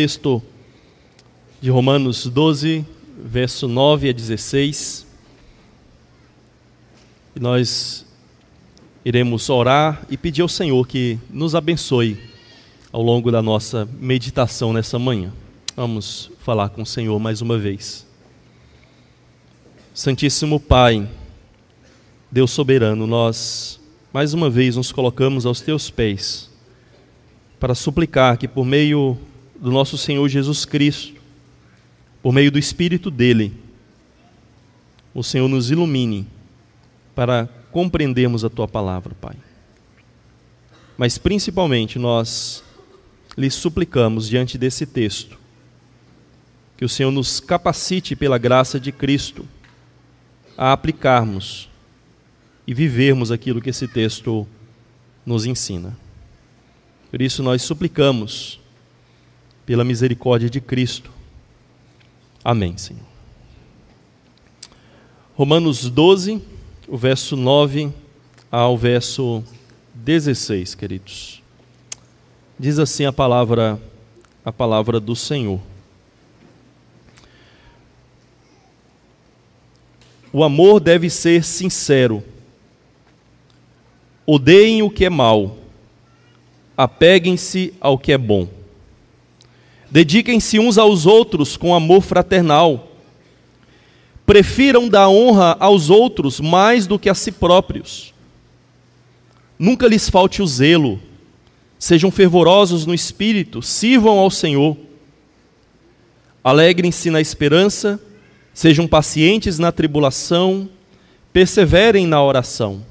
texto de Romanos 12, verso 9 a 16. E nós iremos orar e pedir ao Senhor que nos abençoe ao longo da nossa meditação nessa manhã. Vamos falar com o Senhor mais uma vez. Santíssimo Pai, Deus soberano, nós mais uma vez nos colocamos aos teus pés para suplicar que por meio do nosso Senhor Jesus Cristo, por meio do Espírito dele, o Senhor nos ilumine para compreendermos a tua palavra, Pai. Mas principalmente nós lhe suplicamos diante desse texto que o Senhor nos capacite pela graça de Cristo a aplicarmos e vivermos aquilo que esse texto nos ensina. Por isso nós suplicamos pela misericórdia de Cristo. Amém, Senhor. Romanos 12 o verso 9 ao verso 16, queridos. Diz assim a palavra a palavra do Senhor. O amor deve ser sincero. Odeiem o que é mal. Apeguem-se ao que é bom. Dediquem-se uns aos outros com amor fraternal prefiram dar honra aos outros mais do que a si próprios. Nunca lhes falte o zelo, sejam fervorosos no espírito, sirvam ao Senhor. Alegrem-se na esperança, sejam pacientes na tribulação, perseverem na oração.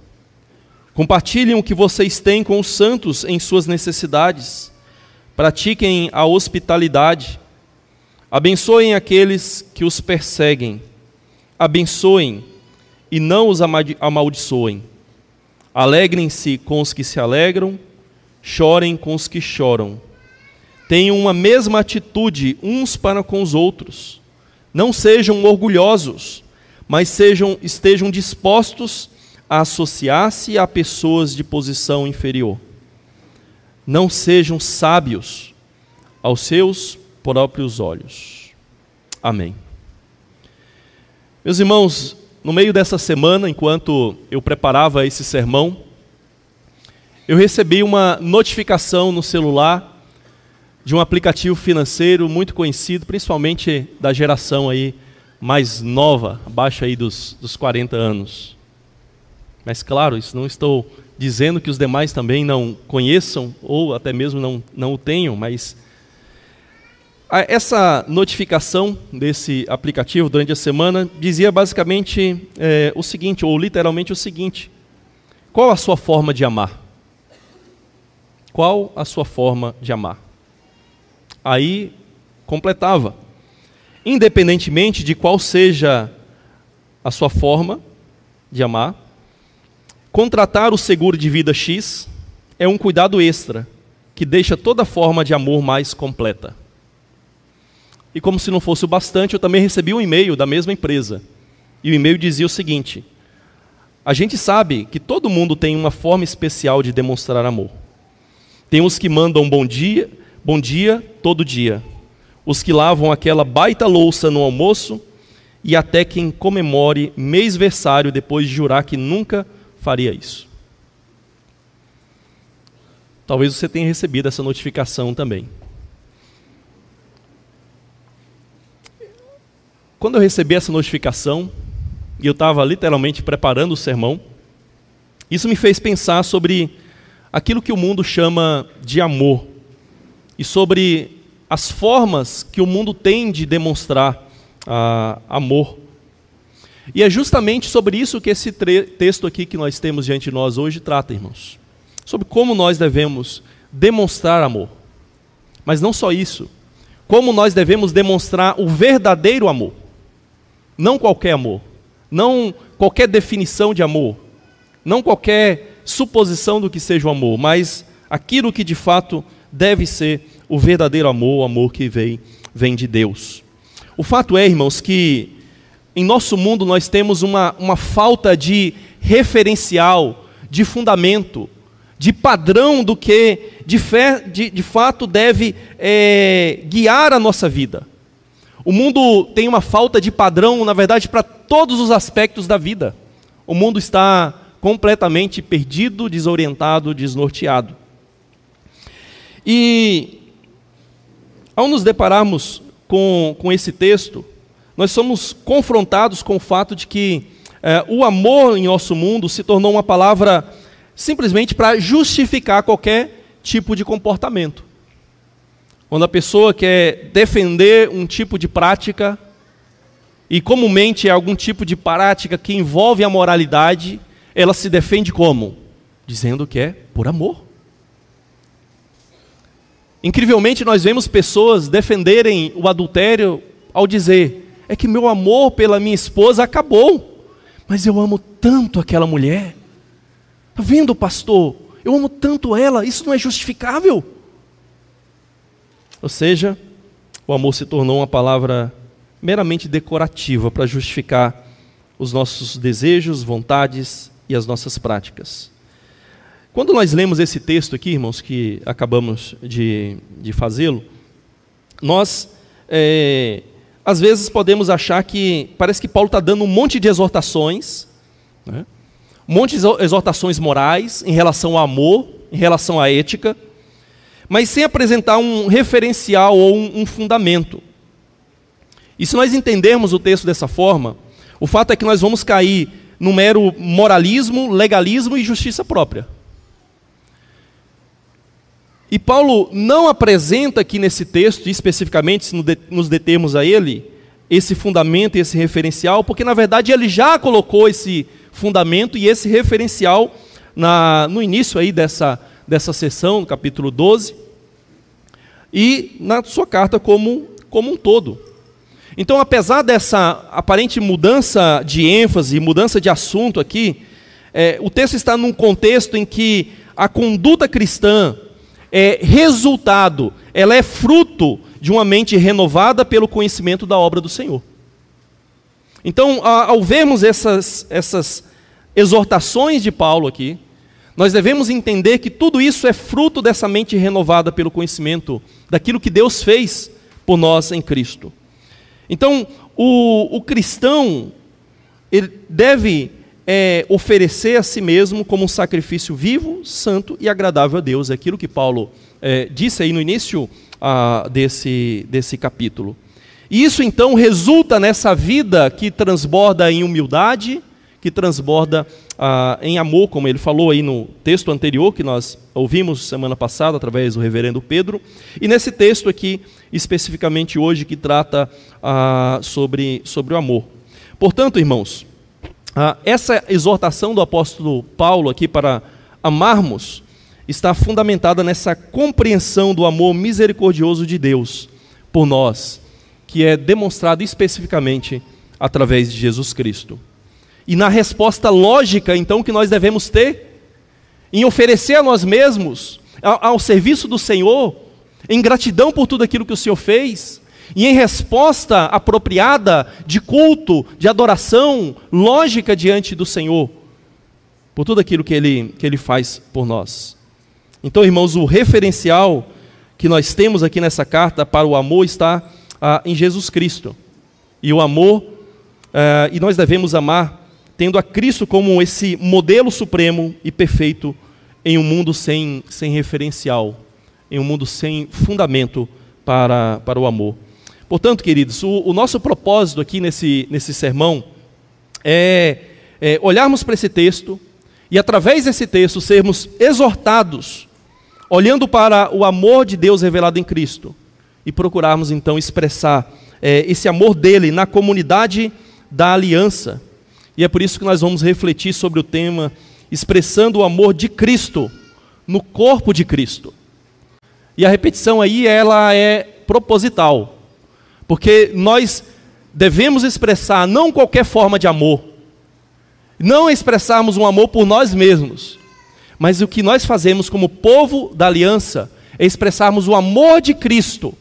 Compartilhem o que vocês têm com os santos em suas necessidades. Pratiquem a hospitalidade. Abençoem aqueles que os perseguem abençoem e não os amaldiçoem. Alegrem-se com os que se alegram, chorem com os que choram. Tenham uma mesma atitude uns para com os outros. Não sejam orgulhosos, mas sejam, estejam dispostos a associar-se a pessoas de posição inferior. Não sejam sábios aos seus próprios olhos. Amém. Meus irmãos, no meio dessa semana, enquanto eu preparava esse sermão, eu recebi uma notificação no celular de um aplicativo financeiro muito conhecido, principalmente da geração aí mais nova, abaixo aí dos, dos 40 anos. Mas claro, isso não estou dizendo que os demais também não conheçam ou até mesmo não, não o tenham, mas essa notificação desse aplicativo durante a semana dizia basicamente é, o seguinte, ou literalmente o seguinte: qual a sua forma de amar? Qual a sua forma de amar? Aí completava: independentemente de qual seja a sua forma de amar, contratar o seguro de vida X é um cuidado extra que deixa toda forma de amor mais completa. E como se não fosse o bastante, eu também recebi um e-mail da mesma empresa. E o e-mail dizia o seguinte: A gente sabe que todo mundo tem uma forma especial de demonstrar amor. Tem os que mandam bom dia, bom dia todo dia. Os que lavam aquela baita louça no almoço e até quem comemore mêsversário depois de jurar que nunca faria isso. Talvez você tenha recebido essa notificação também. Quando eu recebi essa notificação, e eu estava literalmente preparando o sermão, isso me fez pensar sobre aquilo que o mundo chama de amor e sobre as formas que o mundo tem de demonstrar ah, amor. E é justamente sobre isso que esse texto aqui que nós temos diante de nós hoje trata, irmãos. Sobre como nós devemos demonstrar amor. Mas não só isso. Como nós devemos demonstrar o verdadeiro amor. Não qualquer amor, não qualquer definição de amor, não qualquer suposição do que seja o amor, mas aquilo que de fato deve ser o verdadeiro amor, o amor que vem, vem de Deus. O fato é, irmãos, que em nosso mundo nós temos uma, uma falta de referencial, de fundamento, de padrão do que de, fé, de, de fato deve é, guiar a nossa vida. O mundo tem uma falta de padrão, na verdade, para todos os aspectos da vida. O mundo está completamente perdido, desorientado, desnorteado. E ao nos depararmos com, com esse texto, nós somos confrontados com o fato de que é, o amor em nosso mundo se tornou uma palavra simplesmente para justificar qualquer tipo de comportamento. Quando a pessoa quer defender um tipo de prática, e comumente é algum tipo de prática que envolve a moralidade, ela se defende como? Dizendo que é por amor. Incrivelmente, nós vemos pessoas defenderem o adultério ao dizer: é que meu amor pela minha esposa acabou, mas eu amo tanto aquela mulher. Está vendo, pastor? Eu amo tanto ela, isso não é justificável. Ou seja, o amor se tornou uma palavra meramente decorativa para justificar os nossos desejos, vontades e as nossas práticas. Quando nós lemos esse texto aqui, irmãos, que acabamos de, de fazê-lo, nós é, às vezes podemos achar que parece que Paulo está dando um monte de exortações, né? um monte de exortações morais em relação ao amor, em relação à ética, mas sem apresentar um referencial ou um, um fundamento. E se nós entendermos o texto dessa forma, o fato é que nós vamos cair no mero moralismo, legalismo e justiça própria. E Paulo não apresenta aqui nesse texto, especificamente, se nos determos a ele, esse fundamento e esse referencial, porque na verdade ele já colocou esse fundamento e esse referencial na, no início aí dessa, dessa sessão, no capítulo 12, e na sua carta como, como um todo. Então, apesar dessa aparente mudança de ênfase, mudança de assunto aqui, é, o texto está num contexto em que a conduta cristã é resultado, ela é fruto de uma mente renovada pelo conhecimento da obra do Senhor. Então, ao vermos essas, essas exortações de Paulo aqui, nós devemos entender que tudo isso é fruto dessa mente renovada pelo conhecimento daquilo que Deus fez por nós em Cristo. Então, o, o cristão ele deve é, oferecer a si mesmo como um sacrifício vivo, santo e agradável a Deus. É aquilo que Paulo é, disse aí no início ah, desse, desse capítulo. E isso então resulta nessa vida que transborda em humildade, que transborda ah, em amor, como ele falou aí no texto anterior que nós ouvimos semana passada através do reverendo Pedro, e nesse texto aqui, especificamente hoje, que trata ah, sobre, sobre o amor. Portanto, irmãos, ah, essa exortação do apóstolo Paulo aqui para amarmos está fundamentada nessa compreensão do amor misericordioso de Deus por nós, que é demonstrado especificamente através de Jesus Cristo. E na resposta lógica, então, que nós devemos ter, em oferecer a nós mesmos, ao, ao serviço do Senhor, em gratidão por tudo aquilo que o Senhor fez, e em resposta apropriada de culto, de adoração, lógica diante do Senhor, por tudo aquilo que Ele, que ele faz por nós. Então, irmãos, o referencial que nós temos aqui nessa carta para o amor está ah, em Jesus Cristo. E o amor, ah, e nós devemos amar tendo a Cristo como esse modelo supremo e perfeito em um mundo sem, sem referencial, em um mundo sem fundamento para, para o amor. Portanto, queridos, o, o nosso propósito aqui nesse, nesse sermão é, é olharmos para esse texto e, através desse texto, sermos exortados, olhando para o amor de Deus revelado em Cristo, e procurarmos então expressar é, esse amor dele na comunidade da aliança. E é por isso que nós vamos refletir sobre o tema expressando o amor de Cristo no corpo de Cristo. E a repetição aí ela é proposital. Porque nós devemos expressar não qualquer forma de amor, não expressarmos um amor por nós mesmos, mas o que nós fazemos como povo da aliança é expressarmos o amor de Cristo,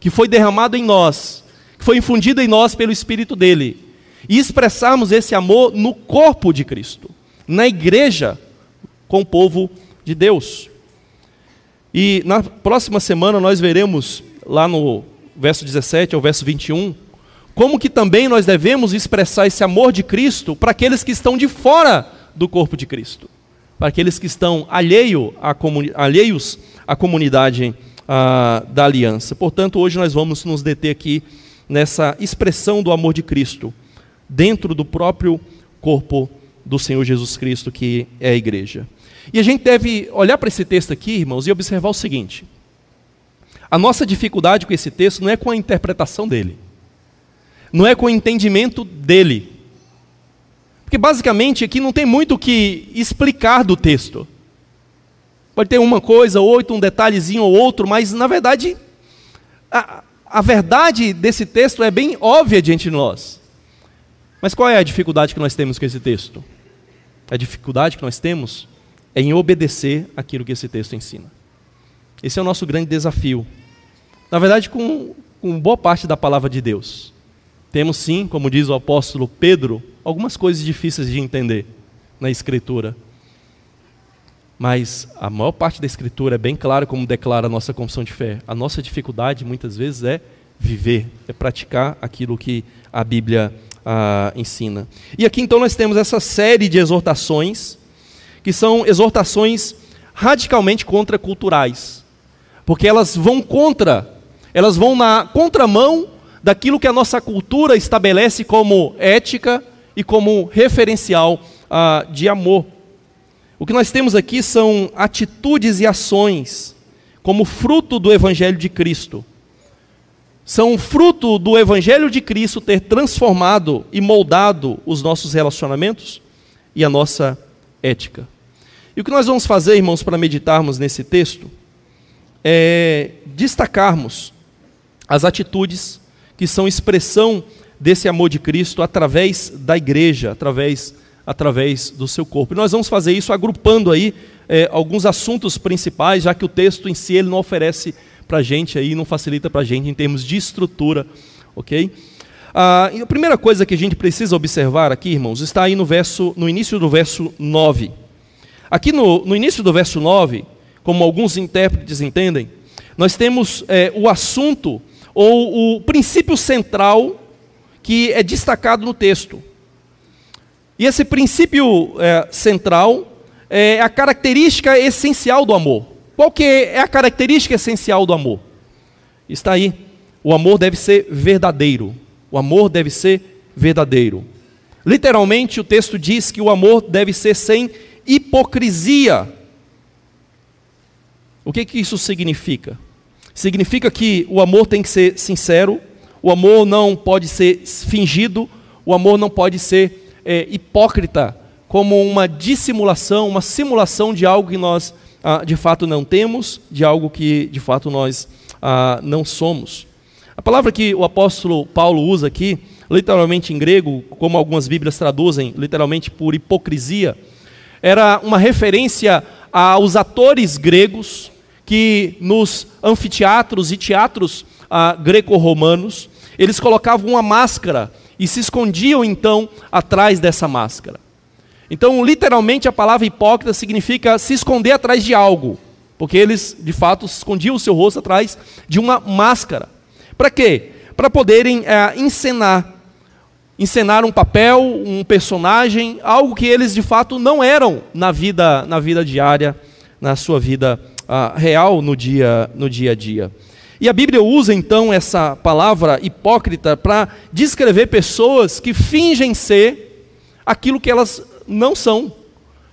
que foi derramado em nós, que foi infundido em nós pelo Espírito dele, e expressarmos esse amor no corpo de Cristo, na igreja, com o povo de Deus. E na próxima semana nós veremos, lá no verso 17 ao verso 21, como que também nós devemos expressar esse amor de Cristo para aqueles que estão de fora do corpo de Cristo, para aqueles que estão alheio à alheios à comunidade ah, da aliança. Portanto, hoje nós vamos nos deter aqui nessa expressão do amor de Cristo dentro do próprio corpo do Senhor Jesus Cristo, que é a igreja. E a gente deve olhar para esse texto aqui, irmãos, e observar o seguinte: a nossa dificuldade com esse texto não é com a interpretação dele, não é com o entendimento dele. Porque basicamente aqui não tem muito o que explicar do texto. Pode ter uma coisa, outro, um detalhezinho ou outro, mas na verdade, a, a verdade desse texto é bem óbvia diante de nós. Mas qual é a dificuldade que nós temos com esse texto? A dificuldade que nós temos é em obedecer aquilo que esse texto ensina. Esse é o nosso grande desafio. Na verdade, com, com boa parte da palavra de Deus. Temos sim, como diz o apóstolo Pedro, algumas coisas difíceis de entender na Escritura. Mas a maior parte da Escritura é bem clara como declara a nossa confissão de fé. A nossa dificuldade, muitas vezes, é viver, é praticar aquilo que a Bíblia ah, ensina. E aqui então nós temos essa série de exortações que são exortações radicalmente contraculturais, porque elas vão contra, elas vão na contramão daquilo que a nossa cultura estabelece como ética e como referencial ah, de amor. O que nós temos aqui são atitudes e ações como fruto do Evangelho de Cristo. São fruto do Evangelho de Cristo ter transformado e moldado os nossos relacionamentos e a nossa ética. E o que nós vamos fazer, irmãos, para meditarmos nesse texto, é destacarmos as atitudes que são expressão desse amor de Cristo através da igreja, através, através do seu corpo. E nós vamos fazer isso agrupando aí é, alguns assuntos principais, já que o texto em si ele não oferece para a gente aí, não facilita para a gente em termos de estrutura, ok? Ah, a primeira coisa que a gente precisa observar aqui, irmãos, está aí no verso, no início do verso 9. Aqui no, no início do verso 9, como alguns intérpretes entendem, nós temos é, o assunto ou o princípio central que é destacado no texto. E esse princípio é, central é a característica essencial do amor. Qual que é a característica essencial do amor? Está aí. O amor deve ser verdadeiro. O amor deve ser verdadeiro. Literalmente, o texto diz que o amor deve ser sem hipocrisia. O que, que isso significa? Significa que o amor tem que ser sincero, o amor não pode ser fingido, o amor não pode ser é, hipócrita, como uma dissimulação, uma simulação de algo que nós ah, de fato não temos, de algo que de fato nós ah, não somos. A palavra que o apóstolo Paulo usa aqui, literalmente em grego, como algumas Bíblias traduzem, literalmente por hipocrisia, era uma referência aos atores gregos que nos anfiteatros e teatros ah, greco-romanos, eles colocavam uma máscara e se escondiam então atrás dessa máscara. Então, literalmente, a palavra hipócrita significa se esconder atrás de algo, porque eles, de fato, escondiam o seu rosto atrás de uma máscara. Para quê? Para poderem é, encenar. Encenar um papel, um personagem, algo que eles de fato não eram na vida, na vida diária, na sua vida uh, real no dia, no dia a dia. E a Bíblia usa então essa palavra hipócrita para descrever pessoas que fingem ser aquilo que elas não são,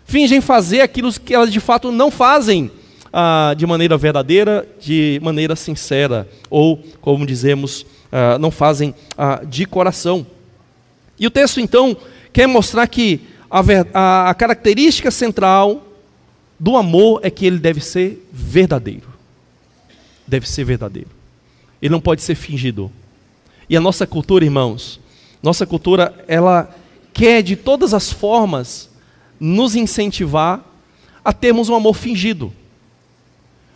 fingem fazer aquilo que elas de fato não fazem ah, de maneira verdadeira, de maneira sincera, ou, como dizemos, ah, não fazem ah, de coração. E o texto, então, quer mostrar que a, a, a característica central do amor é que ele deve ser verdadeiro. Deve ser verdadeiro. Ele não pode ser fingido. E a nossa cultura, irmãos, nossa cultura, ela quer de todas as formas nos incentivar a termos um amor fingido.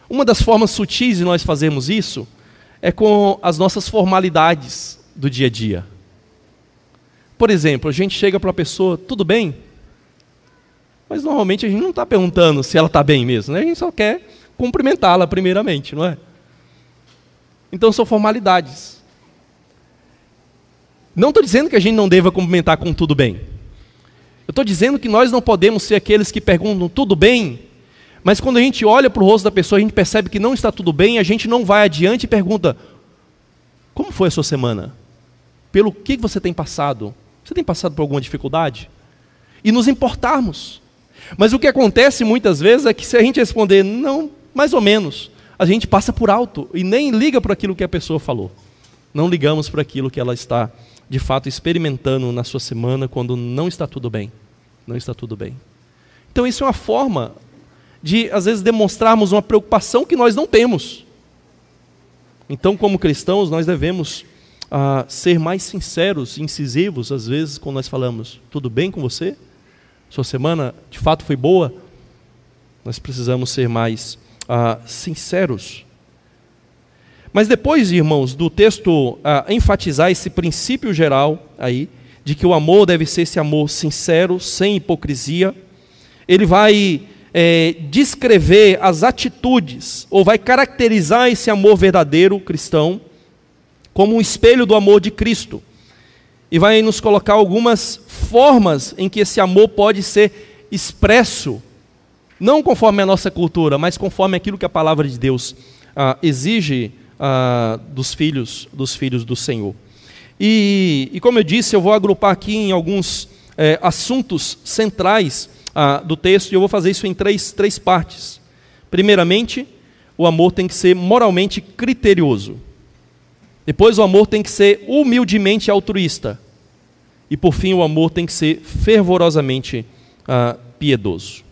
Uma das formas sutis de nós fazermos isso é com as nossas formalidades do dia a dia. Por exemplo, a gente chega para a pessoa, tudo bem? Mas normalmente a gente não está perguntando se ela está bem mesmo, né? a gente só quer cumprimentá-la primeiramente, não é? Então são formalidades. Não estou dizendo que a gente não deva cumprimentar com tudo bem. Eu estou dizendo que nós não podemos ser aqueles que perguntam tudo bem, mas quando a gente olha para o rosto da pessoa, a gente percebe que não está tudo bem, a gente não vai adiante e pergunta: Como foi a sua semana? Pelo que você tem passado? Você tem passado por alguma dificuldade? E nos importarmos. Mas o que acontece muitas vezes é que se a gente responder não, mais ou menos, a gente passa por alto e nem liga para aquilo que a pessoa falou. Não ligamos para aquilo que ela está de fato experimentando na sua semana quando não está tudo bem. Não está tudo bem. Então isso é uma forma de às vezes demonstrarmos uma preocupação que nós não temos. Então, como cristãos, nós devemos uh, ser mais sinceros, incisivos, às vezes, quando nós falamos: tudo bem com você? Sua semana de fato foi boa? Nós precisamos ser mais uh, sinceros. Mas depois, irmãos, do texto uh, enfatizar esse princípio geral aí, de que o amor deve ser esse amor sincero, sem hipocrisia, ele vai é, descrever as atitudes, ou vai caracterizar esse amor verdadeiro cristão, como um espelho do amor de Cristo e vai nos colocar algumas formas em que esse amor pode ser expresso, não conforme a nossa cultura, mas conforme aquilo que a palavra de Deus ah, exige ah, dos filhos, dos filhos do Senhor. E, e, como eu disse, eu vou agrupar aqui em alguns eh, assuntos centrais ah, do texto e eu vou fazer isso em três, três partes. Primeiramente, o amor tem que ser moralmente criterioso. Depois, o amor tem que ser humildemente altruísta. E por fim, o amor tem que ser fervorosamente ah, piedoso.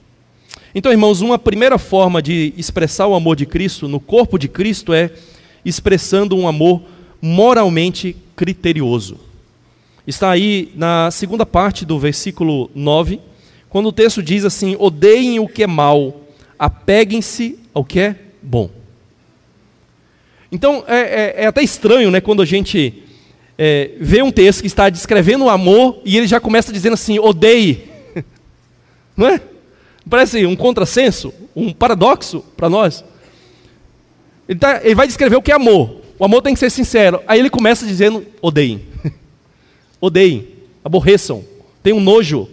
Então, irmãos, uma primeira forma de expressar o amor de Cristo no corpo de Cristo é expressando um amor moralmente criterioso. Está aí na segunda parte do versículo 9, quando o texto diz assim: odeiem o que é mal, apeguem-se ao que é bom. Então é, é, é até estranho, né, quando a gente é, vê um texto que está descrevendo o amor e ele já começa dizendo assim: odeie. Não é? Parece um contrassenso, um paradoxo para nós. Ele, tá, ele vai descrever o que é amor. O amor tem que ser sincero. Aí ele começa dizendo: odeiem. odeiem. Aborreçam. Tenham nojo.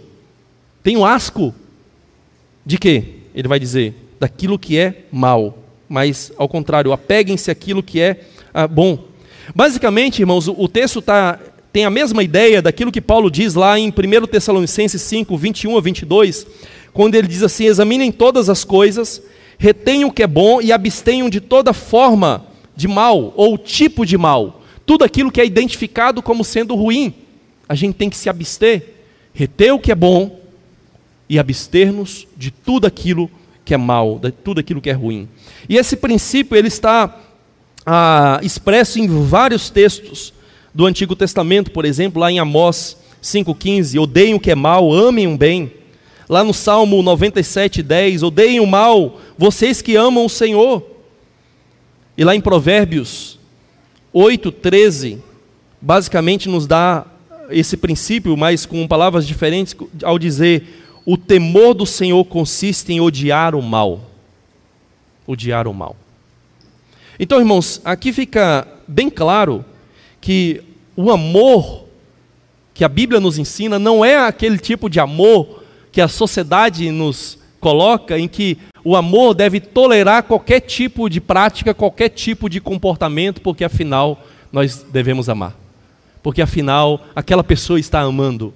Tenham asco. De quê? Ele vai dizer: daquilo que é mal. Mas, ao contrário, apeguem-se àquilo que é ah, bom. Basicamente, irmãos, o texto tá, tem a mesma ideia daquilo que Paulo diz lá em 1 Tessalonicenses 5, 21 a 22, quando ele diz assim: examinem todas as coisas, retenham o que é bom e abstenham de toda forma de mal ou tipo de mal. Tudo aquilo que é identificado como sendo ruim, a gente tem que se abster, reter o que é bom e abster-nos de tudo aquilo que é mal, de tudo aquilo que é ruim. E esse princípio ele está ah, expresso em vários textos do Antigo Testamento, por exemplo, lá em Amós 5,15, odeiem o que é mal, amem o bem. Lá no Salmo 97,10, odeiem o mal, vocês que amam o Senhor. E lá em Provérbios 8,13, basicamente nos dá esse princípio, mas com palavras diferentes, ao dizer: o temor do Senhor consiste em odiar o mal. Odiar o mal. Então, irmãos, aqui fica bem claro que o amor que a Bíblia nos ensina não é aquele tipo de amor que a sociedade nos coloca, em que o amor deve tolerar qualquer tipo de prática, qualquer tipo de comportamento, porque afinal nós devemos amar. Porque afinal aquela pessoa está amando,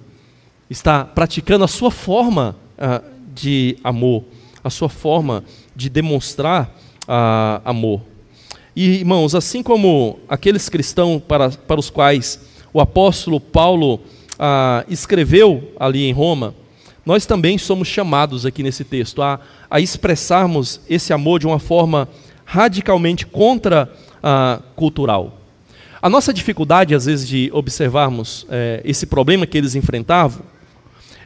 está praticando a sua forma uh, de amor, a sua forma de demonstrar uh, amor. E, irmãos, assim como aqueles cristãos para, para os quais o apóstolo Paulo ah, escreveu ali em Roma, nós também somos chamados aqui nesse texto a, a expressarmos esse amor de uma forma radicalmente contra-cultural. a nossa dificuldade, às vezes, de observarmos é, esse problema que eles enfrentavam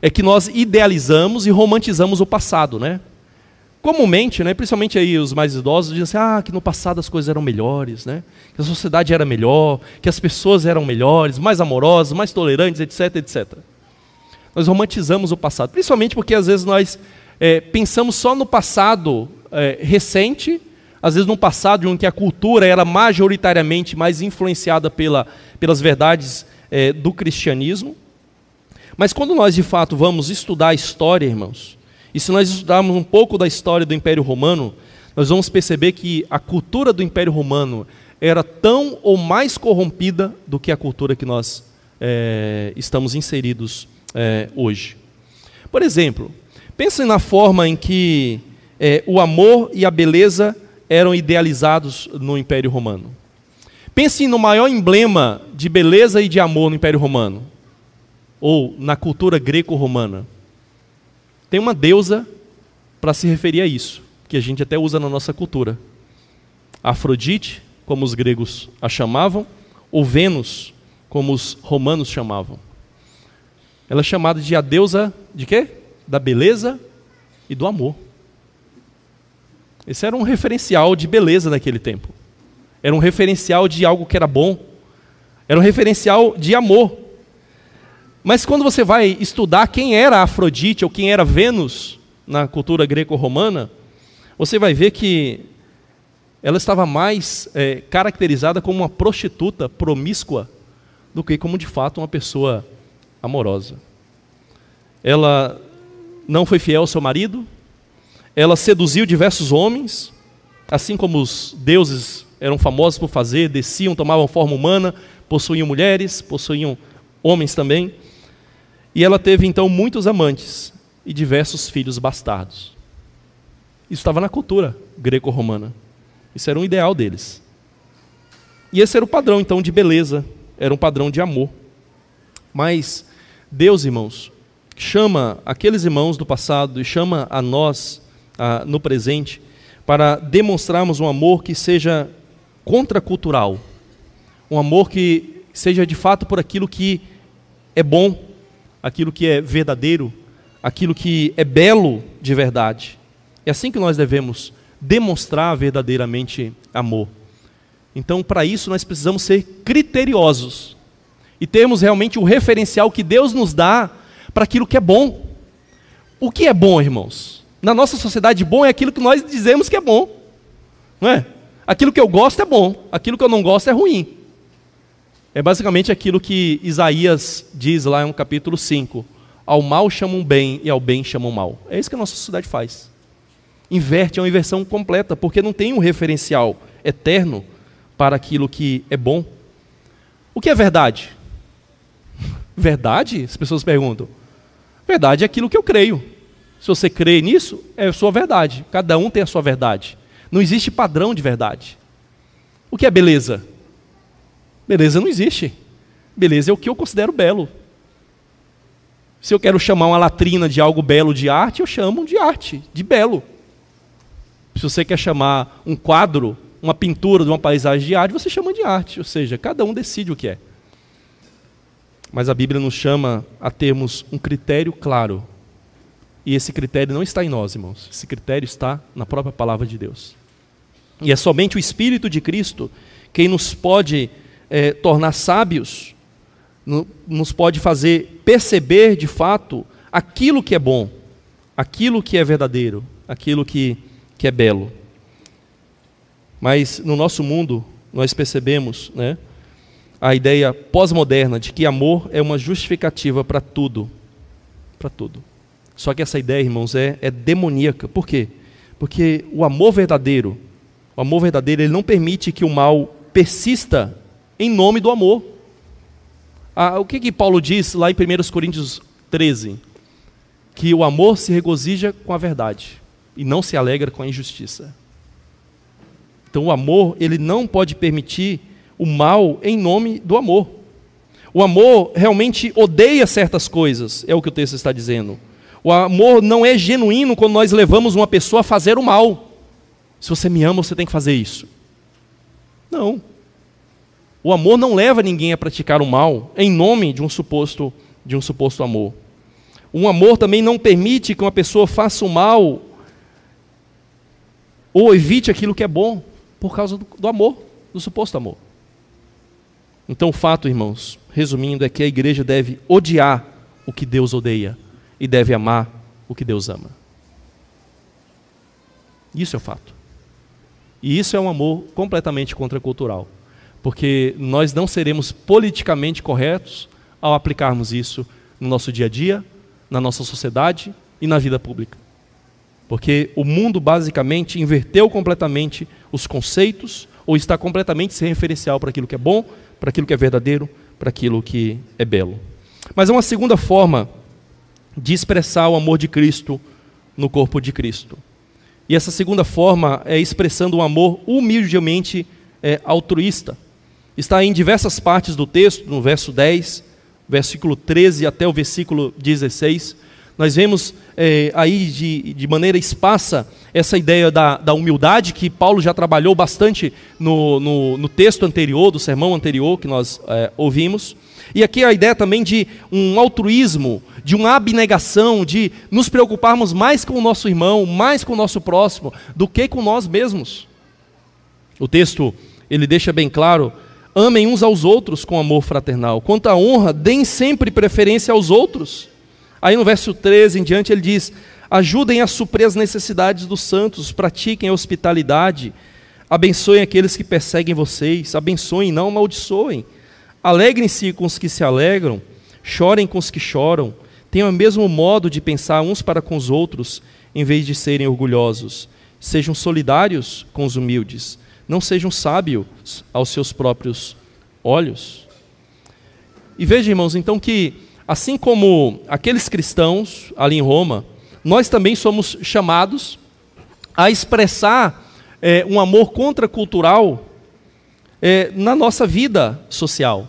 é que nós idealizamos e romantizamos o passado, né? Comumente, né, principalmente aí os mais idosos, dizem assim, ah, que no passado as coisas eram melhores, né? que a sociedade era melhor, que as pessoas eram melhores, mais amorosas, mais tolerantes, etc, etc. Nós romantizamos o passado, principalmente porque às vezes nós é, pensamos só no passado é, recente às vezes num passado em que a cultura era majoritariamente mais influenciada pela, pelas verdades é, do cristianismo. Mas quando nós de fato vamos estudar a história, irmãos, e se nós estudarmos um pouco da história do Império Romano, nós vamos perceber que a cultura do Império Romano era tão ou mais corrompida do que a cultura que nós é, estamos inseridos é, hoje. Por exemplo, pensem na forma em que é, o amor e a beleza eram idealizados no Império Romano. Pensem no maior emblema de beleza e de amor no Império Romano, ou na cultura greco-romana. Tem uma deusa para se referir a isso, que a gente até usa na nossa cultura. Afrodite, como os gregos a chamavam, ou Vênus, como os romanos chamavam. Ela é chamada de a deusa de quê? Da beleza e do amor. Esse era um referencial de beleza naquele tempo. Era um referencial de algo que era bom. Era um referencial de amor. Mas quando você vai estudar quem era Afrodite ou quem era Vênus na cultura greco-romana, você vai ver que ela estava mais é, caracterizada como uma prostituta promíscua do que como de fato uma pessoa amorosa. Ela não foi fiel ao seu marido, ela seduziu diversos homens, assim como os deuses eram famosos por fazer, desciam, tomavam forma humana, possuíam mulheres, possuíam homens também. E ela teve então muitos amantes e diversos filhos bastardos. Isso estava na cultura greco-romana. Isso era um ideal deles. E esse era o padrão então de beleza, era um padrão de amor. Mas Deus, irmãos, chama aqueles irmãos do passado e chama a nós a, no presente para demonstrarmos um amor que seja contracultural, um amor que seja de fato por aquilo que é bom, aquilo que é verdadeiro, aquilo que é belo de verdade. É assim que nós devemos demonstrar verdadeiramente amor. Então, para isso, nós precisamos ser criteriosos e termos realmente o referencial que Deus nos dá para aquilo que é bom. O que é bom, irmãos? Na nossa sociedade, bom é aquilo que nós dizemos que é bom, não é? Aquilo que eu gosto é bom, aquilo que eu não gosto é ruim. É basicamente aquilo que Isaías diz lá no capítulo 5. Ao mal chamam bem e ao bem chamam mal. É isso que a nossa sociedade faz. Inverte, é uma inversão completa, porque não tem um referencial eterno para aquilo que é bom. O que é verdade? Verdade? As pessoas perguntam. Verdade é aquilo que eu creio. Se você crê nisso, é a sua verdade. Cada um tem a sua verdade. Não existe padrão de verdade. O que é beleza? Beleza não existe. Beleza é o que eu considero belo. Se eu quero chamar uma latrina de algo belo de arte, eu chamo de arte, de belo. Se você quer chamar um quadro, uma pintura de uma paisagem de arte, você chama de arte. Ou seja, cada um decide o que é. Mas a Bíblia nos chama a termos um critério claro. E esse critério não está em nós, irmãos. Esse critério está na própria palavra de Deus. E é somente o Espírito de Cristo quem nos pode é, tornar sábios, nos pode fazer perceber de fato aquilo que é bom, aquilo que é verdadeiro, aquilo que, que é belo. Mas no nosso mundo, nós percebemos né, a ideia pós-moderna de que amor é uma justificativa para tudo. Para tudo. Só que essa ideia, irmãos, é, é demoníaca. Por quê? Porque o amor verdadeiro, o amor verdadeiro, ele não permite que o mal persista em nome do amor. Ah, o que, que Paulo diz lá em 1 Coríntios 13? Que o amor se regozija com a verdade e não se alegra com a injustiça. Então o amor, ele não pode permitir o mal em nome do amor. O amor realmente odeia certas coisas, é o que o texto está dizendo. O amor não é genuíno quando nós levamos uma pessoa a fazer o mal. Se você me ama, você tem que fazer isso. Não. O amor não leva ninguém a praticar o mal em nome de um suposto de um suposto amor. Um amor também não permite que uma pessoa faça o mal ou evite aquilo que é bom por causa do, do amor, do suposto amor. Então, o fato, irmãos, resumindo, é que a igreja deve odiar o que Deus odeia e deve amar o que Deus ama. Isso é o fato. E isso é um amor completamente contracultural, porque nós não seremos politicamente corretos ao aplicarmos isso no nosso dia a dia, na nossa sociedade e na vida pública. Porque o mundo basicamente inverteu completamente os conceitos, ou está completamente sem referencial para aquilo que é bom, para aquilo que é verdadeiro, para aquilo que é belo. Mas é uma segunda forma de expressar o amor de Cristo no corpo de Cristo. E essa segunda forma é expressando um amor humildemente é, altruísta. Está em diversas partes do texto, no verso 10, versículo 13 até o versículo 16. Nós vemos é, aí de, de maneira esparsa essa ideia da, da humildade que Paulo já trabalhou bastante no, no, no texto anterior, do sermão anterior que nós é, ouvimos. E aqui a ideia também de um altruísmo, de uma abnegação, de nos preocuparmos mais com o nosso irmão, mais com o nosso próximo, do que com nós mesmos. O texto, ele deixa bem claro, amem uns aos outros com amor fraternal. Quanto à honra, deem sempre preferência aos outros. Aí no verso 13 em diante ele diz: ajudem a suprir as necessidades dos santos, pratiquem a hospitalidade, abençoem aqueles que perseguem vocês, abençoem, não amaldiçoem. Alegrem-se com os que se alegram, chorem com os que choram, tenham o mesmo modo de pensar uns para com os outros, em vez de serem orgulhosos. Sejam solidários com os humildes, não sejam sábios aos seus próprios olhos. E veja, irmãos, então que, assim como aqueles cristãos ali em Roma, nós também somos chamados a expressar é, um amor contracultural é, na nossa vida social,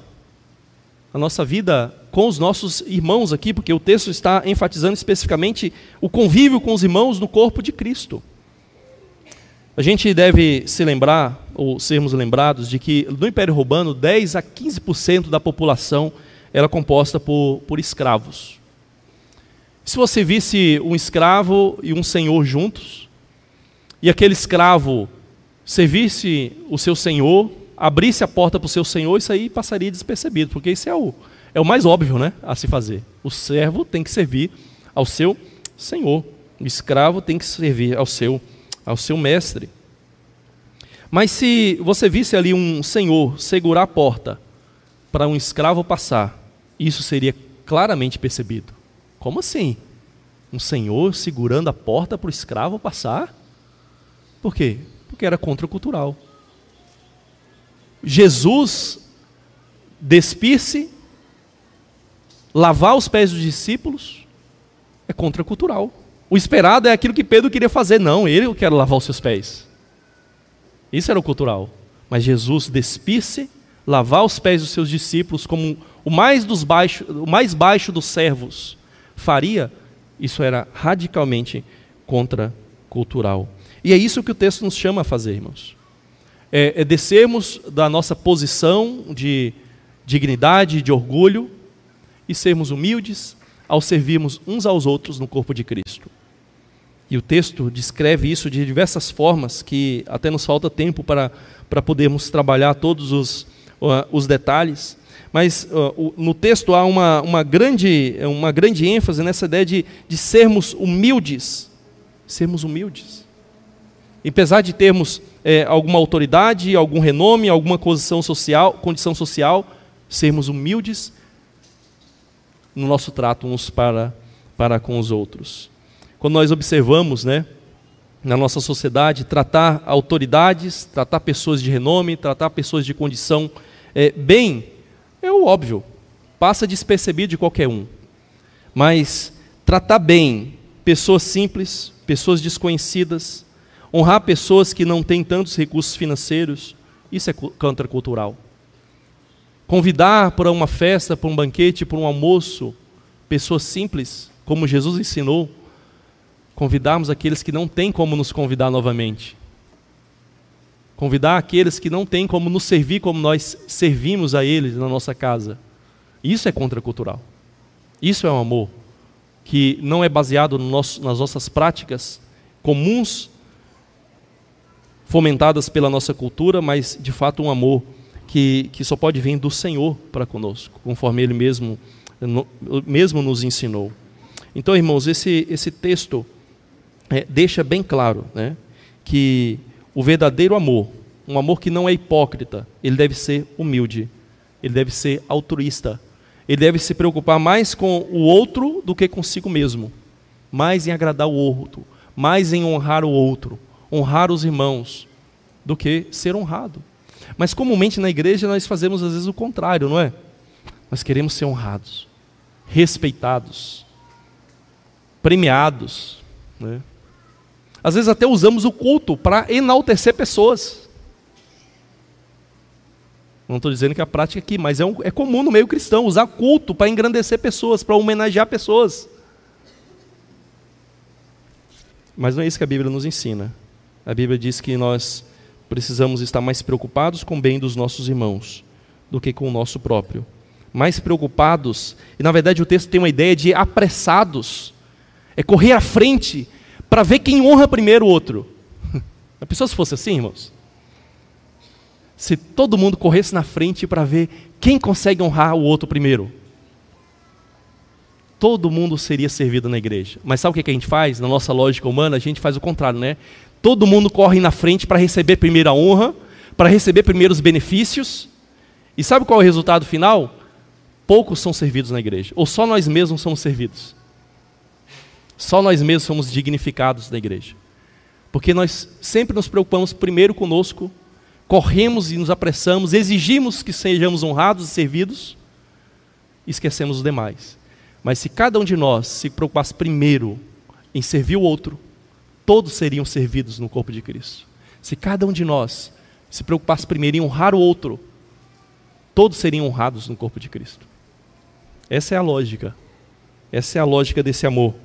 na nossa vida com os nossos irmãos aqui, porque o texto está enfatizando especificamente o convívio com os irmãos no corpo de Cristo. A gente deve se lembrar, ou sermos lembrados, de que no Império Romano, 10 a 15% da população era composta por, por escravos. Se você visse um escravo e um senhor juntos, e aquele escravo servisse o seu senhor, abrisse a porta para o seu senhor, isso aí passaria despercebido, porque isso é o, é o mais óbvio né, a se fazer. O servo tem que servir ao seu senhor, o escravo tem que servir ao seu, ao seu mestre. Mas se você visse ali um senhor segurar a porta para um escravo passar, isso seria claramente percebido. Como assim? Um senhor segurando a porta para o escravo passar? Por quê? Porque era contracultural. Jesus despir-se, lavar os pés dos discípulos, é contracultural. O esperado é aquilo que Pedro queria fazer. Não, ele quer lavar os seus pés. Isso era o cultural. Mas Jesus despir-se, lavar os pés dos seus discípulos como o mais, dos baixo, o mais baixo dos servos faria, isso era radicalmente contracultural. E é isso que o texto nos chama a fazer, irmãos é, é descermos da nossa posição de dignidade, de orgulho, e sermos humildes ao servirmos uns aos outros no corpo de Cristo. E o texto descreve isso de diversas formas, que até nos falta tempo para, para podermos trabalhar todos os, uh, os detalhes. Mas uh, no texto há uma, uma, grande, uma grande ênfase nessa ideia de, de sermos humildes. Sermos humildes. E apesar de termos é, alguma autoridade, algum renome, alguma condição social, condição social, sermos humildes no nosso trato uns para, para com os outros. Quando nós observamos, né, na nossa sociedade, tratar autoridades, tratar pessoas de renome, tratar pessoas de condição é, bem, é o óbvio, passa despercebido de qualquer um. Mas tratar bem pessoas simples, pessoas desconhecidas, honrar pessoas que não têm tantos recursos financeiros, isso é contracultural. Convidar para uma festa, para um banquete, para um almoço, pessoas simples, como Jesus ensinou, convidarmos aqueles que não têm como nos convidar novamente. Convidar aqueles que não têm como nos servir como nós servimos a eles na nossa casa. Isso é contracultural. Isso é um amor que não é baseado no nosso, nas nossas práticas comuns fomentadas pela nossa cultura, mas de fato um amor que, que só pode vir do Senhor para conosco, conforme Ele mesmo, mesmo nos ensinou. Então, irmãos, esse, esse texto é, deixa bem claro né, que o verdadeiro amor, um amor que não é hipócrita, ele deve ser humilde, ele deve ser altruísta, ele deve se preocupar mais com o outro do que consigo mesmo, mais em agradar o outro, mais em honrar o outro, honrar os irmãos, do que ser honrado. Mas comumente na igreja nós fazemos às vezes o contrário, não é? Nós queremos ser honrados, respeitados, premiados. Né? Às vezes até usamos o culto para enaltecer pessoas. Não estou dizendo que a prática aqui, mas é, um, é comum no meio cristão usar culto para engrandecer pessoas, para homenagear pessoas. Mas não é isso que a Bíblia nos ensina. A Bíblia diz que nós precisamos estar mais preocupados com o bem dos nossos irmãos do que com o nosso próprio. Mais preocupados, e na verdade o texto tem uma ideia de apressados, é correr à frente para ver quem honra primeiro o outro. A pessoa se fosse assim, irmãos, se todo mundo corresse na frente para ver quem consegue honrar o outro primeiro, todo mundo seria servido na igreja. Mas sabe o que a gente faz? Na nossa lógica humana, a gente faz o contrário, né? Todo mundo corre na frente para receber primeiro a honra, para receber primeiro os benefícios. E sabe qual é o resultado final? Poucos são servidos na igreja, ou só nós mesmos somos servidos. Só nós mesmos somos dignificados na igreja. Porque nós sempre nos preocupamos primeiro conosco corremos e nos apressamos, exigimos que sejamos honrados e servidos, e esquecemos os demais. Mas se cada um de nós se preocupasse primeiro em servir o outro, todos seriam servidos no corpo de Cristo. Se cada um de nós se preocupasse primeiro em honrar o outro, todos seriam honrados no corpo de Cristo. Essa é a lógica. Essa é a lógica desse amor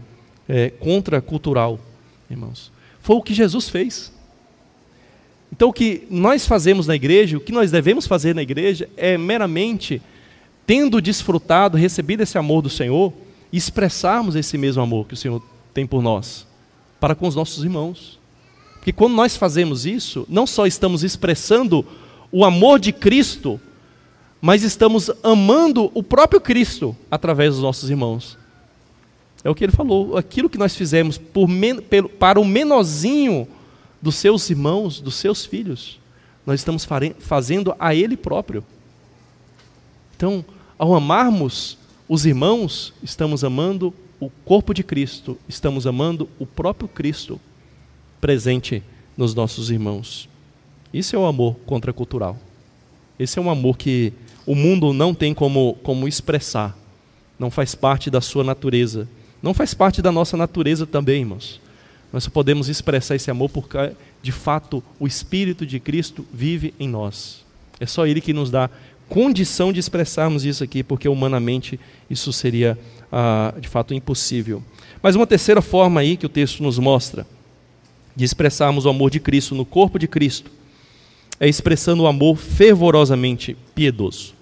é, contracultural, irmãos. Foi o que Jesus fez. Então, o que nós fazemos na igreja, o que nós devemos fazer na igreja, é meramente, tendo desfrutado, recebido esse amor do Senhor, expressarmos esse mesmo amor que o Senhor tem por nós, para com os nossos irmãos. Porque quando nós fazemos isso, não só estamos expressando o amor de Cristo, mas estamos amando o próprio Cristo através dos nossos irmãos. É o que ele falou, aquilo que nós fizemos por, para o menorzinho dos seus irmãos, dos seus filhos. Nós estamos fazendo a Ele próprio. Então, ao amarmos os irmãos, estamos amando o corpo de Cristo, estamos amando o próprio Cristo presente nos nossos irmãos. Isso é o amor contracultural. Esse é um amor que o mundo não tem como, como expressar, não faz parte da sua natureza, não faz parte da nossa natureza também, irmãos. Nós só podemos expressar esse amor porque, de fato, o Espírito de Cristo vive em nós. É só Ele que nos dá condição de expressarmos isso aqui, porque humanamente isso seria, ah, de fato, impossível. Mas uma terceira forma aí que o texto nos mostra de expressarmos o amor de Cristo no corpo de Cristo é expressando o amor fervorosamente piedoso.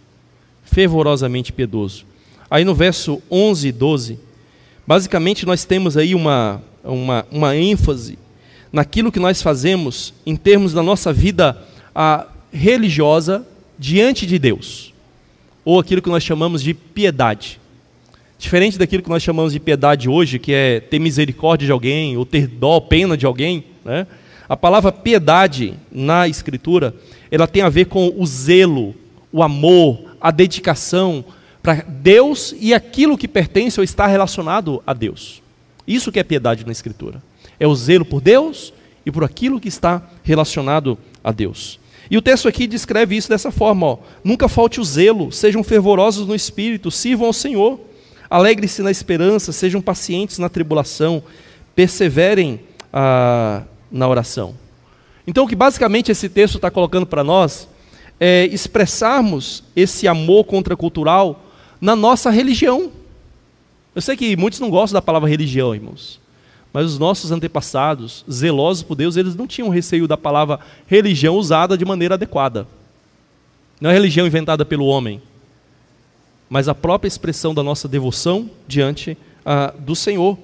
Fervorosamente piedoso. Aí no verso 11 e 12, basicamente nós temos aí uma, uma, uma ênfase naquilo que nós fazemos em termos da nossa vida a, religiosa diante de Deus, ou aquilo que nós chamamos de piedade. Diferente daquilo que nós chamamos de piedade hoje, que é ter misericórdia de alguém, ou ter dó, pena de alguém, né? a palavra piedade na Escritura, ela tem a ver com o zelo, o amor, a dedicação para Deus e aquilo que pertence ou está relacionado a Deus. Isso que é piedade na Escritura. É o zelo por Deus e por aquilo que está relacionado a Deus. E o texto aqui descreve isso dessa forma: ó, nunca falte o zelo, sejam fervorosos no espírito, sirvam ao Senhor, alegrem-se na esperança, sejam pacientes na tribulação, perseverem ah, na oração. Então, o que basicamente esse texto está colocando para nós é expressarmos esse amor contracultural na nossa religião. Eu sei que muitos não gostam da palavra religião, irmãos. Mas os nossos antepassados, zelosos por Deus, eles não tinham receio da palavra religião usada de maneira adequada. Não é religião inventada pelo homem, mas a própria expressão da nossa devoção diante ah, do Senhor.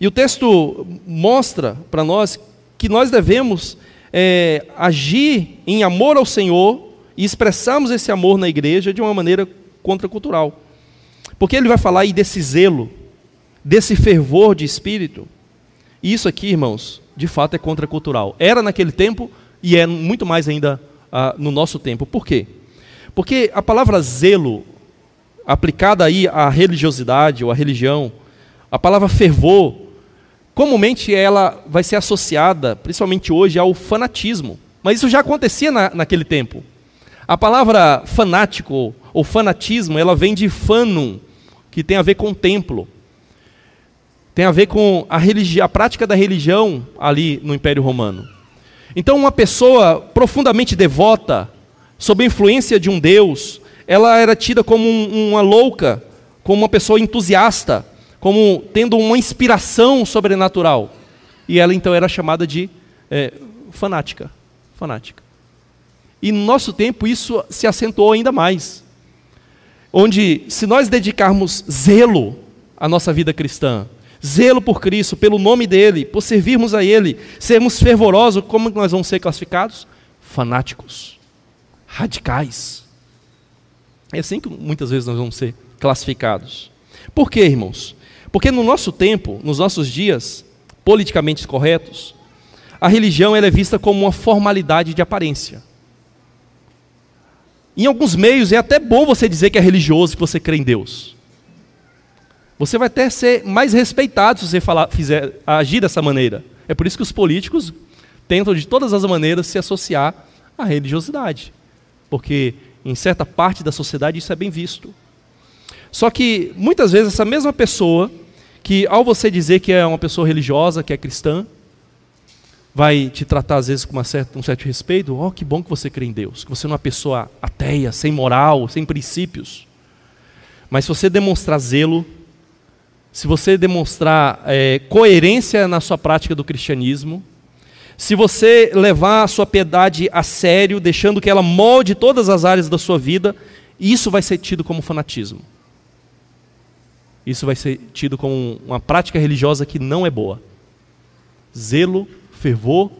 E o texto mostra para nós que nós devemos é, agir em amor ao Senhor e expressarmos esse amor na igreja de uma maneira contracultural. Porque ele vai falar aí desse zelo, desse fervor de espírito. E isso aqui, irmãos, de fato é contracultural. Era naquele tempo E é muito mais ainda ah, no nosso tempo. Por quê? Porque a palavra zelo, aplicada aí à religiosidade ou à religião, a palavra fervor, comumente ela vai ser associada, principalmente hoje, ao fanatismo. Mas isso já acontecia na, naquele tempo. A palavra fanático ou fanatismo, ela vem de fanum, que tem a ver com templo. Tem a ver com a, a prática da religião ali no Império Romano. Então, uma pessoa profundamente devota, sob a influência de um Deus, ela era tida como um, uma louca, como uma pessoa entusiasta, como tendo uma inspiração sobrenatural. E ela então era chamada de é, fanática. Fanática. E no nosso tempo isso se acentuou ainda mais. Onde, se nós dedicarmos zelo à nossa vida cristã, zelo por Cristo, pelo nome dEle, por servirmos a Ele, sermos fervorosos, como nós vamos ser classificados? Fanáticos, radicais. É assim que muitas vezes nós vamos ser classificados. Por quê, irmãos? Porque no nosso tempo, nos nossos dias, politicamente corretos, a religião é vista como uma formalidade de aparência. Em alguns meios é até bom você dizer que é religioso, que você crê em Deus. Você vai até ser mais respeitado se você falar, fizer, agir dessa maneira. É por isso que os políticos tentam de todas as maneiras se associar à religiosidade. Porque em certa parte da sociedade isso é bem visto. Só que muitas vezes essa mesma pessoa, que ao você dizer que é uma pessoa religiosa, que é cristã, vai te tratar às vezes com certa, um certo respeito, oh, que bom que você crê em Deus, que você não é uma pessoa ateia, sem moral, sem princípios. Mas se você demonstrar zelo, se você demonstrar é, coerência na sua prática do cristianismo, se você levar a sua piedade a sério, deixando que ela molde todas as áreas da sua vida, isso vai ser tido como fanatismo. Isso vai ser tido como uma prática religiosa que não é boa. Zelo, fervor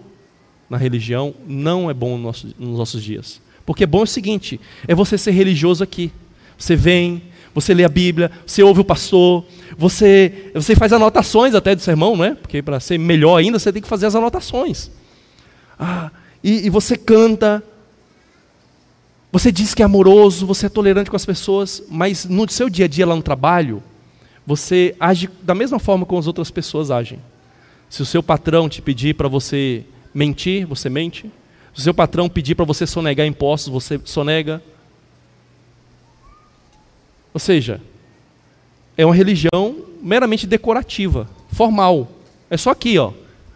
na religião não é bom nos nossos dias. Porque é bom é o seguinte: é você ser religioso aqui. Você vem, você lê a Bíblia, você ouve o pastor, você, você faz anotações até do sermão, não é? Porque para ser melhor ainda, você tem que fazer as anotações. Ah, e, e você canta, você diz que é amoroso, você é tolerante com as pessoas, mas no seu dia a dia lá no trabalho, você age da mesma forma como as outras pessoas agem. Se o seu patrão te pedir para você mentir, você mente. Se o seu patrão pedir para você sonegar impostos, você sonega. Ou seja, é uma religião meramente decorativa, formal. É só aqui, ó.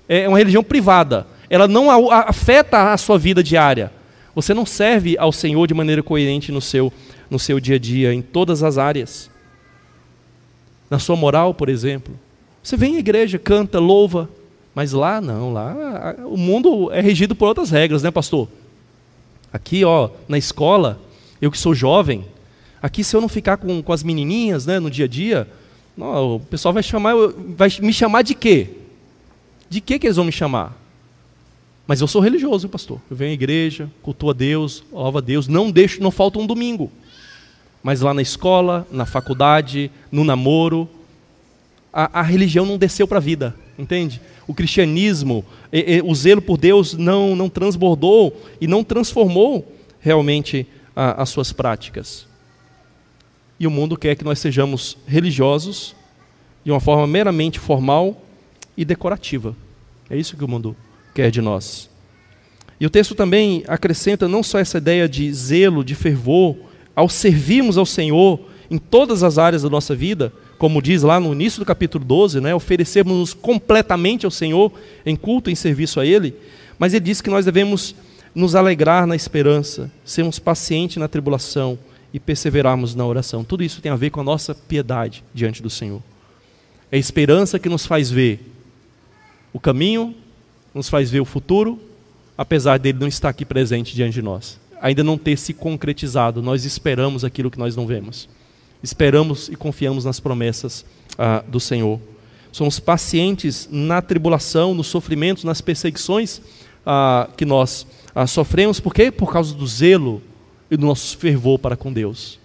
É uma religião privada. Ela não afeta a sua vida diária. Você não serve ao Senhor de maneira coerente no seu, no seu dia a dia, em todas as áreas. Na sua moral, por exemplo. Você vem à igreja, canta, louva, mas lá não, lá o mundo é regido por outras regras, né, pastor? Aqui, ó, na escola, eu que sou jovem, Aqui, se eu não ficar com, com as menininhas né, no dia a dia, não, o pessoal vai, chamar, vai me chamar de quê? De quê que eles vão me chamar? Mas eu sou religioso, pastor. Eu venho à igreja, cultuo a Deus, louvo a Deus, não deixo, não falta um domingo. Mas lá na escola, na faculdade, no namoro, a, a religião não desceu para a vida, entende? O cristianismo, e, e, o zelo por Deus não, não transbordou e não transformou realmente a, as suas práticas. E o mundo quer que nós sejamos religiosos de uma forma meramente formal e decorativa. É isso que o mundo quer de nós. E o texto também acrescenta não só essa ideia de zelo, de fervor, ao servirmos ao Senhor em todas as áreas da nossa vida, como diz lá no início do capítulo 12, né, oferecermos-nos completamente ao Senhor em culto, em serviço a Ele, mas ele diz que nós devemos nos alegrar na esperança, sermos pacientes na tribulação, e perseverarmos na oração. Tudo isso tem a ver com a nossa piedade diante do Senhor. É a esperança que nos faz ver o caminho, nos faz ver o futuro, apesar dele não estar aqui presente diante de nós. Ainda não ter se concretizado, nós esperamos aquilo que nós não vemos. Esperamos e confiamos nas promessas ah, do Senhor. Somos pacientes na tribulação, nos sofrimentos, nas perseguições ah, que nós ah, sofremos, por quê? Por causa do zelo e do nosso fervor para com Deus.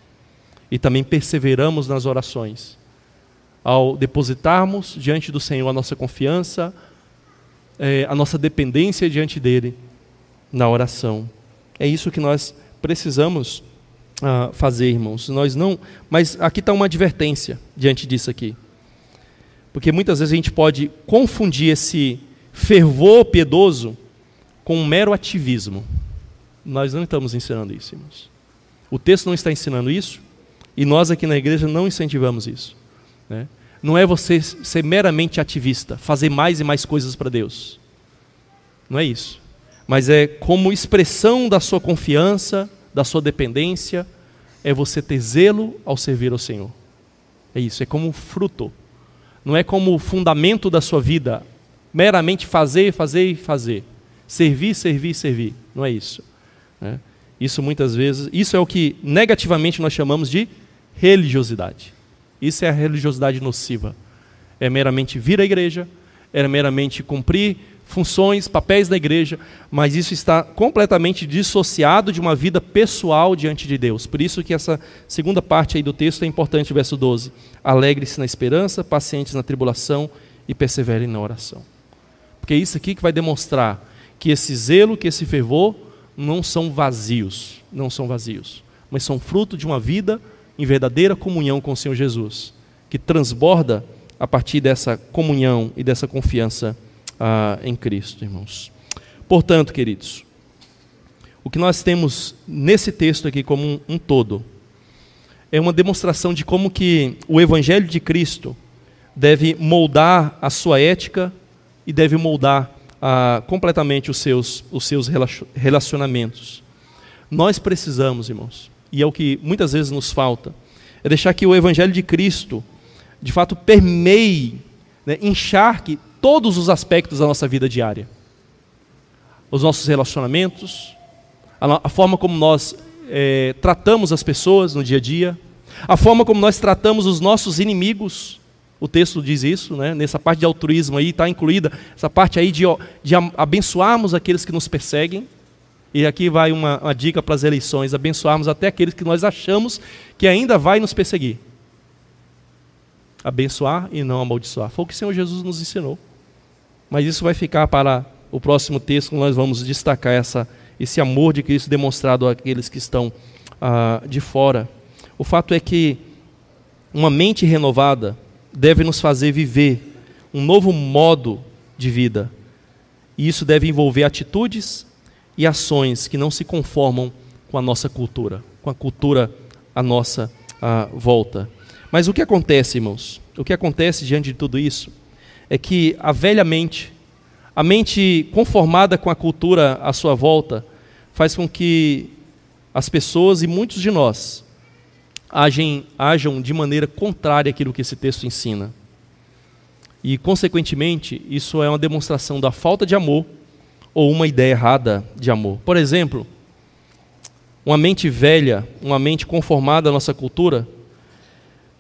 E também perseveramos nas orações. Ao depositarmos diante do Senhor a nossa confiança, é, a nossa dependência diante dEle, na oração. É isso que nós precisamos uh, fazer, irmãos. Nós não, mas aqui está uma advertência diante disso aqui, porque muitas vezes a gente pode confundir esse fervor piedoso com um mero ativismo. Nós não estamos ensinando isso, irmãos. O texto não está ensinando isso e nós aqui na igreja não incentivamos isso. Né? Não é você ser meramente ativista, fazer mais e mais coisas para Deus. Não é isso. Mas é como expressão da sua confiança, da sua dependência, é você ter zelo ao servir ao Senhor. É isso, é como fruto. Não é como fundamento da sua vida, meramente fazer, fazer e fazer. Servir, servir, servir. Não é isso. Né? Isso muitas vezes, isso é o que negativamente nós chamamos de religiosidade. Isso é a religiosidade nociva. É meramente vir à igreja, é meramente cumprir funções, papéis da igreja, mas isso está completamente dissociado de uma vida pessoal diante de Deus. Por isso que essa segunda parte aí do texto é importante, verso 12. Alegre-se na esperança, pacientes na tribulação e perseverem na oração. Porque é isso aqui que vai demonstrar que esse zelo, que esse fervor não são vazios, não são vazios, mas são fruto de uma vida em verdadeira comunhão com o Senhor Jesus, que transborda a partir dessa comunhão e dessa confiança ah, em Cristo, irmãos. Portanto, queridos, o que nós temos nesse texto aqui como um, um todo é uma demonstração de como que o Evangelho de Cristo deve moldar a sua ética e deve moldar ah, completamente os seus, os seus relacionamentos. Nós precisamos, irmãos, e é o que muitas vezes nos falta, é deixar que o Evangelho de Cristo, de fato, permeie, né, encharque todos os aspectos da nossa vida diária. Os nossos relacionamentos, a, a forma como nós é, tratamos as pessoas no dia a dia, a forma como nós tratamos os nossos inimigos. O texto diz isso, né? nessa parte de altruísmo aí está incluída essa parte aí de, de abençoarmos aqueles que nos perseguem. E aqui vai uma, uma dica para as eleições: abençoarmos até aqueles que nós achamos que ainda vai nos perseguir. Abençoar e não amaldiçoar. Foi o que o Senhor Jesus nos ensinou. Mas isso vai ficar para o próximo texto, nós vamos destacar essa, esse amor de Cristo demonstrado àqueles que estão ah, de fora. O fato é que uma mente renovada deve nos fazer viver um novo modo de vida. E isso deve envolver atitudes e ações que não se conformam com a nossa cultura, com a cultura à nossa à volta. Mas o que acontece, irmãos? O que acontece diante de tudo isso é que a velha mente, a mente conformada com a cultura à sua volta, faz com que as pessoas e muitos de nós agem, ajam de maneira contrária àquilo que esse texto ensina. E, consequentemente, isso é uma demonstração da falta de amor ou uma ideia errada de amor. Por exemplo, uma mente velha, uma mente conformada à nossa cultura,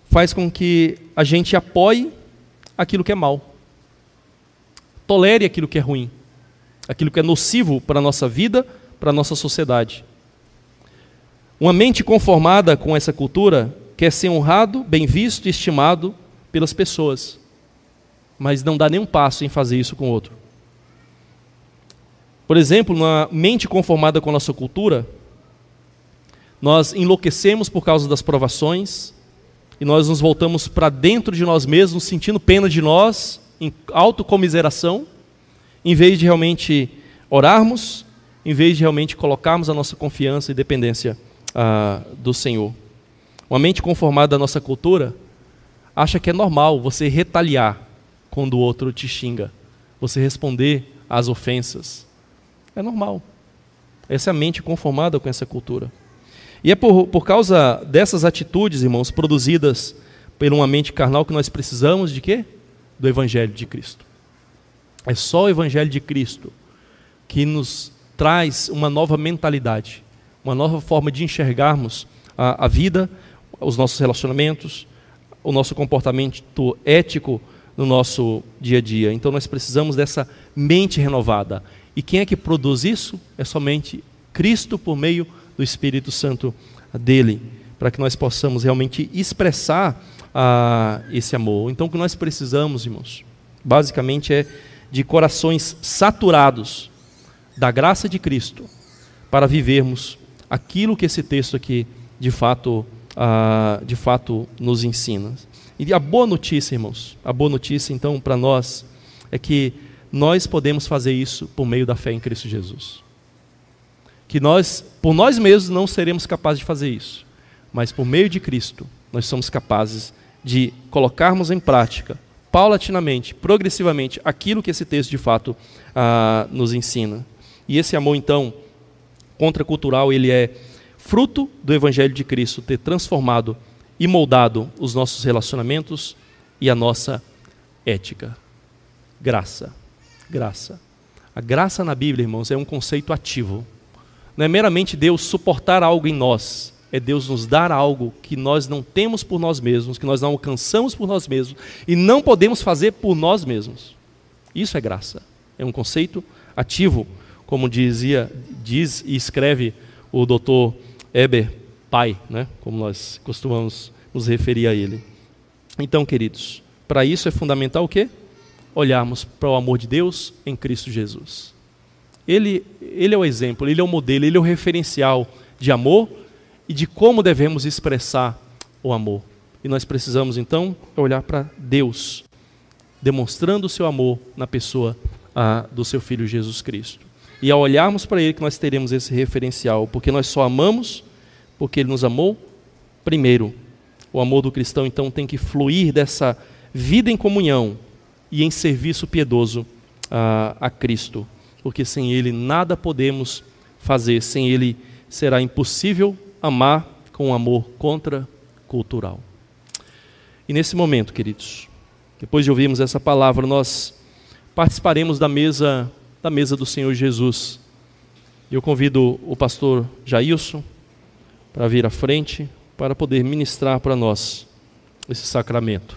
faz com que a gente apoie aquilo que é mal tolere aquilo que é ruim, aquilo que é nocivo para a nossa vida, para a nossa sociedade. Uma mente conformada com essa cultura quer ser honrado, bem visto e estimado pelas pessoas, mas não dá nenhum passo em fazer isso com o outro. Por exemplo, uma mente conformada com a nossa cultura, nós enlouquecemos por causa das provações e nós nos voltamos para dentro de nós mesmos, sentindo pena de nós em autocomiseração, em vez de realmente orarmos, em vez de realmente colocarmos a nossa confiança e dependência ah, do Senhor. Uma mente conformada à nossa cultura acha que é normal você retaliar quando o outro te xinga, você responder às ofensas. É normal. Essa é a mente conformada com essa cultura. E é por, por causa dessas atitudes, irmãos, produzidas por uma mente carnal que nós precisamos de quê? Do Evangelho de Cristo. É só o Evangelho de Cristo que nos traz uma nova mentalidade, uma nova forma de enxergarmos a, a vida, os nossos relacionamentos, o nosso comportamento ético no nosso dia a dia. Então nós precisamos dessa mente renovada. E quem é que produz isso? É somente Cristo por meio do Espírito Santo dele, para que nós possamos realmente expressar a esse amor. Então, o que nós precisamos, irmãos, basicamente é de corações saturados da graça de Cristo para vivermos aquilo que esse texto aqui de fato, uh, de fato nos ensina. E a boa notícia, irmãos, a boa notícia então para nós é que nós podemos fazer isso por meio da fé em Cristo Jesus. Que nós, por nós mesmos, não seremos capazes de fazer isso, mas por meio de Cristo, nós somos capazes de colocarmos em prática, paulatinamente, progressivamente, aquilo que esse texto de fato ah, nos ensina. E esse amor, então, contracultural, ele é fruto do Evangelho de Cristo ter transformado e moldado os nossos relacionamentos e a nossa ética. Graça. Graça. A graça na Bíblia, irmãos, é um conceito ativo. Não é meramente Deus suportar algo em nós, é Deus nos dar algo que nós não temos por nós mesmos, que nós não alcançamos por nós mesmos e não podemos fazer por nós mesmos. Isso é graça. É um conceito ativo, como dizia, diz e escreve o doutor Eber Pai, né? como nós costumamos nos referir a ele. Então, queridos, para isso é fundamental o quê? Olharmos para o amor de Deus em Cristo Jesus. Ele, ele é o exemplo, ele é o modelo, ele é o referencial de amor e de como devemos expressar o amor. E nós precisamos então olhar para Deus, demonstrando o seu amor na pessoa ah, do seu Filho Jesus Cristo. E ao olharmos para Ele que nós teremos esse referencial, porque nós só amamos porque Ele nos amou primeiro. O amor do cristão então tem que fluir dessa vida em comunhão e em serviço piedoso a, a Cristo, porque sem Ele nada podemos fazer, sem Ele será impossível amar com um amor contracultural. E nesse momento, queridos, depois de ouvirmos essa palavra, nós participaremos da mesa da mesa do Senhor Jesus. Eu convido o pastor Jailson para vir à frente para poder ministrar para nós esse sacramento.